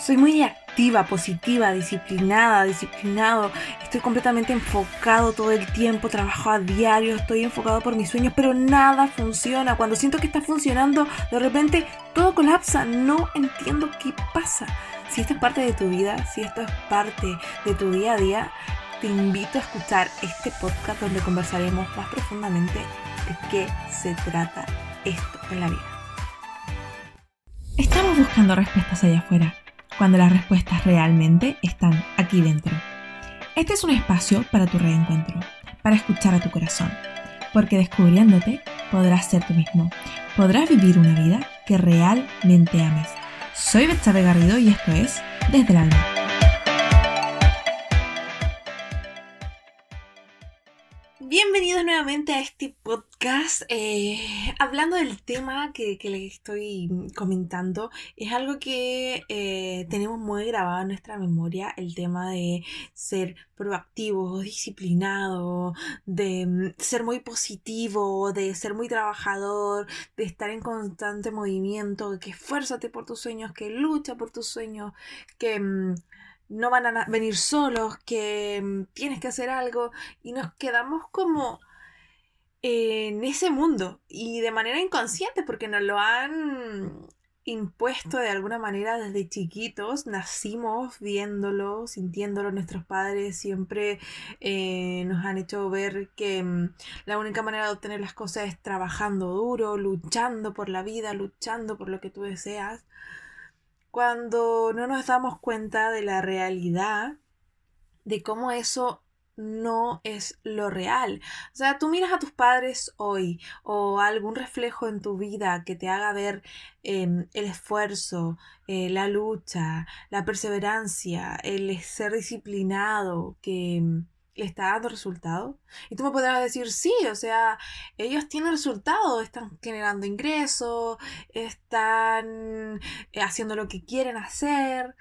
Soy muy activa, positiva, disciplinada, disciplinado. Estoy completamente enfocado todo el tiempo, trabajo a diario, estoy enfocado por mis sueños, pero nada funciona. Cuando siento que está funcionando, de repente todo colapsa. No entiendo qué pasa. Si esto es parte de tu vida, si esto es parte de tu día a día, te invito a escuchar este podcast donde conversaremos más profundamente de qué se trata esto en la vida. Estamos buscando respuestas allá afuera cuando las respuestas realmente están aquí dentro. Este es un espacio para tu reencuentro, para escuchar a tu corazón, porque descubriéndote podrás ser tú mismo, podrás vivir una vida que realmente ames. Soy Betsabe Garrido y esto es Desde el Alma. Nuevamente a este podcast. Eh, hablando del tema que, les estoy comentando, es algo que eh, tenemos muy grabado en nuestra memoria, el tema de ser proactivo, disciplinado, de mm, ser muy positivo, de ser muy trabajador, de estar en constante movimiento, que esfuérzate por tus sueños, que lucha por tus sueños, que mm, no van a venir solos, que mm, tienes que hacer algo y nos quedamos como en ese mundo y de manera inconsciente porque nos lo han impuesto de alguna manera desde chiquitos, nacimos viéndolo, sintiéndolo, nuestros padres siempre eh, nos han hecho ver que mm, la única manera de obtener las cosas es trabajando duro, luchando por la vida, luchando por lo que tú deseas. Cuando no nos damos cuenta de la realidad, de cómo eso no es lo real. O sea, tú miras a tus padres hoy o algún reflejo en tu vida que te haga ver em, el esfuerzo, eh, la lucha, la perseverancia, el ser disciplinado, que em, le está dando resultado. Y tú me podrás decir, sí, o sea, ellos tienen resultado, están generando ingresos, están eh, haciendo lo que quieren hacer.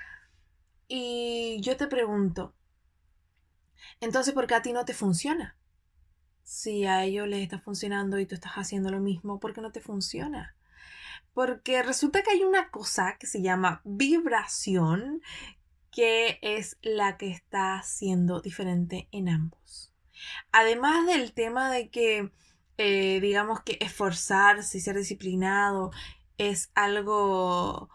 Y yo te pregunto, entonces, ¿por qué a ti no te funciona? Si a ellos les está funcionando y tú estás haciendo lo mismo, ¿por qué no te funciona? Porque resulta que hay una cosa que se llama vibración que es la que está siendo diferente en ambos. Además del tema de que, eh, digamos que esforzarse y ser disciplinado es algo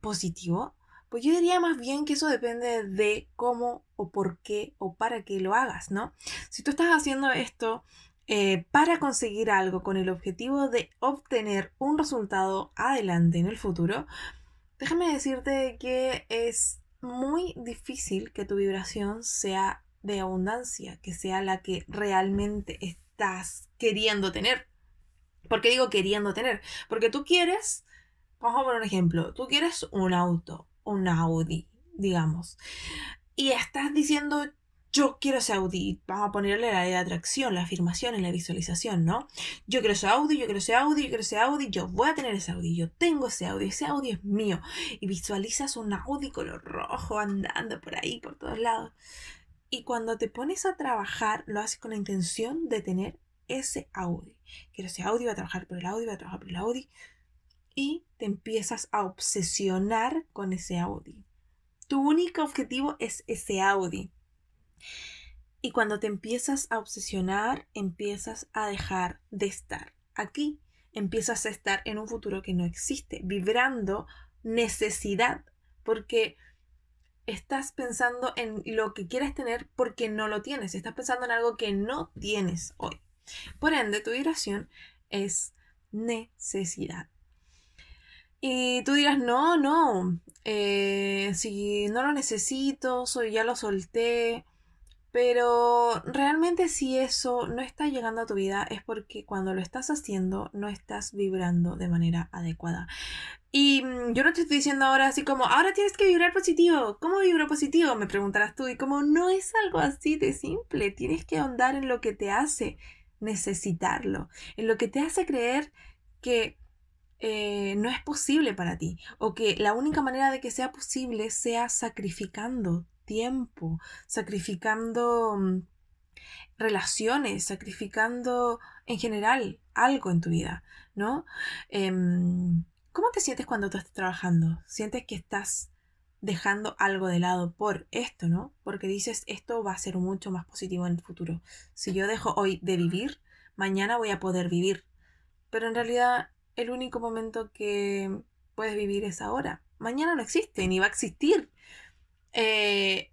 positivo, pues yo diría más bien que eso depende de cómo o por qué o para qué lo hagas, ¿no? Si tú estás haciendo esto eh, para conseguir algo con el objetivo de obtener un resultado adelante en el futuro, déjame decirte que es muy difícil que tu vibración sea de abundancia, que sea la que realmente estás queriendo tener. ¿Por qué digo queriendo tener? Porque tú quieres, vamos a poner un ejemplo, tú quieres un auto, un Audi, digamos, y estás diciendo, yo quiero ese Audi. Vamos a ponerle la de atracción, la afirmación en la visualización, ¿no? Yo quiero ese Audi, yo quiero ese Audi, yo quiero ese Audi, yo voy a tener ese Audi, yo tengo ese Audi, ese Audi es mío. Y visualizas un Audi color rojo andando por ahí, por todos lados. Y cuando te pones a trabajar, lo haces con la intención de tener ese Audi. Quiero ese Audi, voy a trabajar por el Audi, voy a trabajar por el Audi. Y te empiezas a obsesionar con ese Audi. Tu único objetivo es ese Audi. Y cuando te empiezas a obsesionar, empiezas a dejar de estar aquí. Empiezas a estar en un futuro que no existe, vibrando necesidad, porque estás pensando en lo que quieres tener porque no lo tienes. Estás pensando en algo que no tienes hoy. Por ende, tu vibración es necesidad. Y tú dirás, no, no, eh, si no lo necesito, soy, ya lo solté, pero realmente si eso no está llegando a tu vida es porque cuando lo estás haciendo no estás vibrando de manera adecuada. Y mm, yo no te estoy diciendo ahora así como, ahora tienes que vibrar positivo. ¿Cómo vibro positivo? Me preguntarás tú. Y como no es algo así de simple, tienes que ahondar en lo que te hace necesitarlo, en lo que te hace creer que eh, no es posible para ti o que la única manera de que sea posible sea sacrificando tiempo, sacrificando mm, relaciones, sacrificando en general algo en tu vida, ¿no? Em, ¿Cómo te sientes cuando tú estás trabajando? ¿Sientes que estás dejando algo de lado por esto, ¿no? Porque dices, esto va a ser mucho más positivo en el futuro. Si yo dejo hoy de vivir, mañana voy a poder vivir. Pero en realidad el único momento que puedes vivir es ahora. Mañana no existe, ni va a existir. Eh,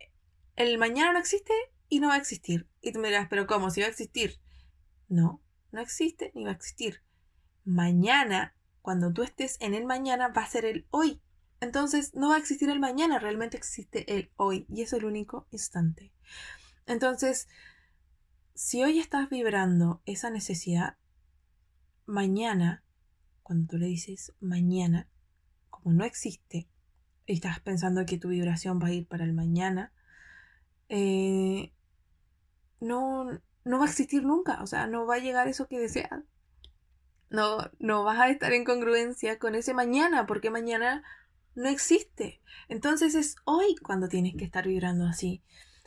el mañana no existe y no va a existir. Y tú me dirás, pero ¿cómo? Si va a existir. No, no existe ni va a existir. Mañana, cuando tú estés en el mañana, va a ser el hoy. Entonces no va a existir el mañana, realmente existe el hoy y es el único instante. Entonces, si hoy estás vibrando esa necesidad, mañana, cuando tú le dices mañana, como no existe, y estás pensando que tu vibración va a ir para el mañana, eh, no, no va a existir nunca, o sea, no va a llegar eso que deseas. No, no vas a estar en congruencia con ese mañana, porque mañana no existe. Entonces es hoy cuando tienes que estar vibrando así.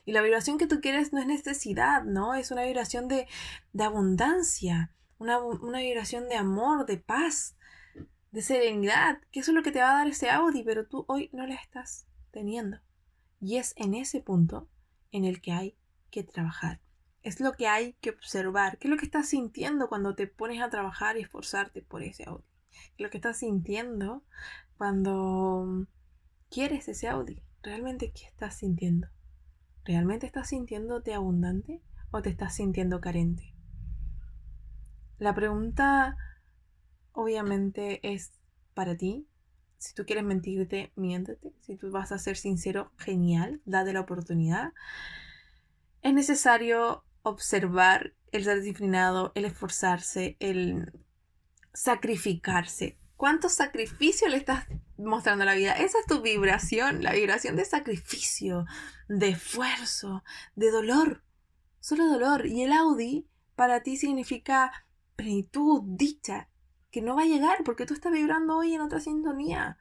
Y la vibración que tú quieres no es necesidad, ¿no? Es una vibración de, de abundancia, una, una, vibración de amor, de paz, de serenidad, que eso es lo que te va a dar ese Audi, pero tú hoy no la estás teniendo. Y es en ese punto en el que hay que trabajar. Es lo que hay que observar. ¿Qué es lo que estás sintiendo cuando te pones a trabajar y esforzarte por ese Audi? ¿Qué es lo que estás sintiendo cuando quieres ese Audi, ¿realmente qué estás sintiendo? ¿Realmente estás sintiéndote abundante o te estás sintiendo carente? La pregunta obviamente es para ti. Si tú quieres mentirte, miéntete. Si tú vas a ser sincero, genial, date la oportunidad. Es necesario observar el ser disciplinado, el esforzarse, el sacrificarse ¿Cuánto sacrificio le estás mostrando a la vida? Esa es tu vibración, la vibración de sacrificio, de esfuerzo, de dolor. Solo dolor. Y el Audi para ti significa plenitud, dicha, que no va a llegar porque tú estás vibrando hoy en otra sintonía.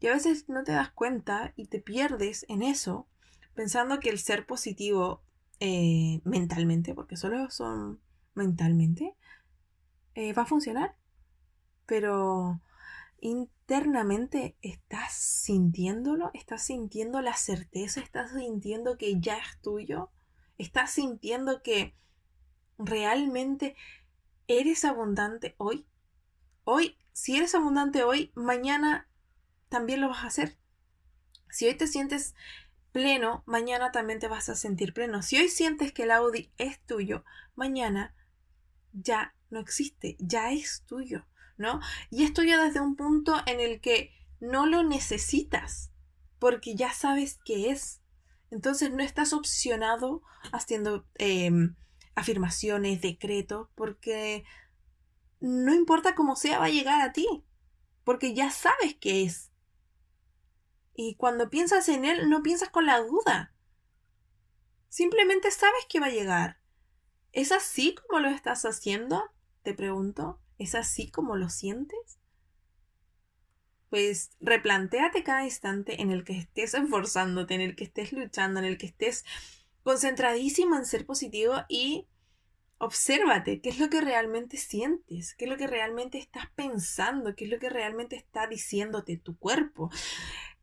Y a veces no te das cuenta y te pierdes en eso, pensando que el ser positivo eh, mentalmente, porque solo son mentalmente, eh, va a funcionar. Pero internamente estás sintiéndolo, estás sintiendo la certeza, estás sintiendo que ya es tuyo, estás sintiendo que realmente eres abundante hoy. Hoy, si eres abundante hoy, mañana también lo vas a hacer. Si hoy te sientes pleno, mañana también te vas a sentir pleno. Si hoy sientes que el Audi es tuyo, mañana ya no existe, ya es tuyo. ¿no? Y esto ya desde un punto en el que no lo necesitas, porque ya sabes qué es. Entonces no estás opcionado haciendo em, afirmaciones, decretos, porque no importa cómo sea, va a llegar a ti, porque ya sabes qué es. Y cuando piensas en él, no piensas con la duda. Simplemente sabes que va a llegar. ¿Es así como lo estás haciendo? Te pregunto. ¿Es así como lo sientes? Pues replantéate cada instante en el que estés esforzándote, en el que estés luchando, en el que estés concentradísimo en ser positivo y obsérvate qué es lo que realmente sientes, qué es lo que realmente estás pensando, qué es lo que realmente está diciéndote tu cuerpo.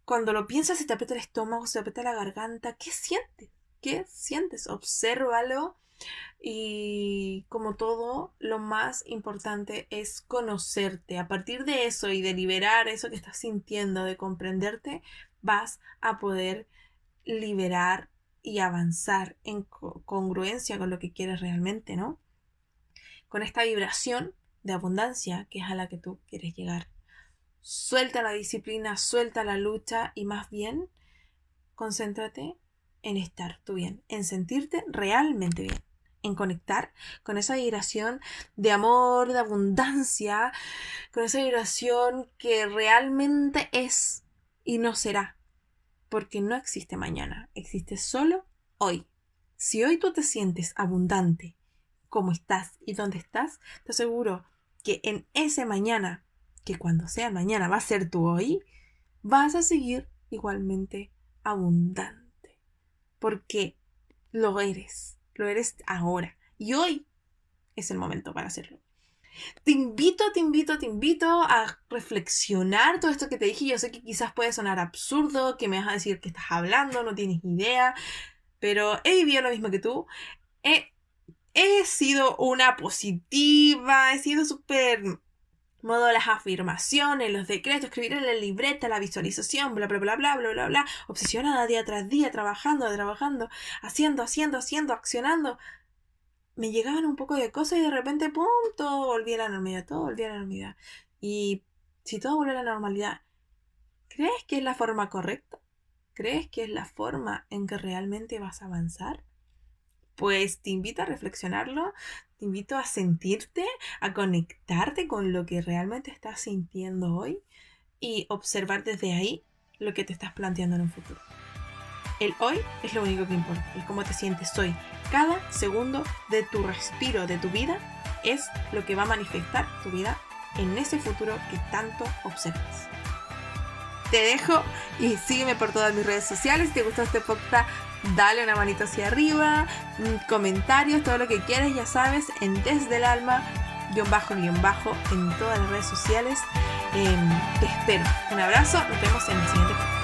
Cuando lo piensas, se te aprieta el estómago, se te aprieta la garganta, ¿qué sientes? ¿Qué sientes? Obsérvalo y como todo, lo más importante es conocerte. A partir de eso y de liberar eso que estás sintiendo, de comprenderte, vas a poder liberar y avanzar en congruencia con lo que quieres realmente, ¿no? Con esta vibración de abundancia que es a la que tú quieres llegar. Suelta la disciplina, suelta la lucha y más bien concéntrate en estar tú bien, en sentirte realmente bien en conectar con esa vibración de amor, de abundancia, con esa vibración que realmente es y no será. Porque no existe mañana, existe solo hoy. Si hoy tú te sientes abundante, como estás y dónde estás, te aseguro que en ese mañana, que cuando sea mañana va a ser tu hoy, vas a seguir igualmente abundante. Porque lo eres lo eres ahora. Y hoy es el momento para hacerlo. Te invito, te invito, te invito a reflexionar todo esto que te dije. Yo sé que quizás puede sonar absurdo, que me vas a decir que estás hablando, no tienes idea, pero he vivido lo mismo que tú. He, he sido una positiva, he sido súper modo las afirmaciones, los decretos, escribir en la libreta, la visualización, bla, bla, bla, bla, bla, bla, bla, obsesionada día tras día, trabajando, trabajando, haciendo, haciendo, haciendo, accionando. Me llegaban un poco de cosas y de repente, ¡pum!, todo volvía a la normalidad, todo volvía a la normalidad. Y si todo vuelve a la normalidad, ¿crees que es la forma correcta? ¿Crees que es la forma en que realmente vas a avanzar? Pues te invito a reflexionarlo, te invito a sentirte, a conectarte con lo que realmente estás sintiendo hoy y observar desde ahí lo que te estás planteando en un futuro. El hoy es lo único que importa, el cómo te sientes hoy. Cada segundo de tu respiro, de tu vida, es lo que va a manifestar tu vida en ese futuro que tanto observas. Te dejo y sígueme por todas mis redes sociales. Si te gustó este podcast, dale una manito hacia arriba, mm, comentarios, todo lo que quieras, ya sabes, en Desde el Alma, guion bajo, guion bajo, en todas las redes sociales. Em, te espero. Un abrazo, nos vemos en el siguiente podcast.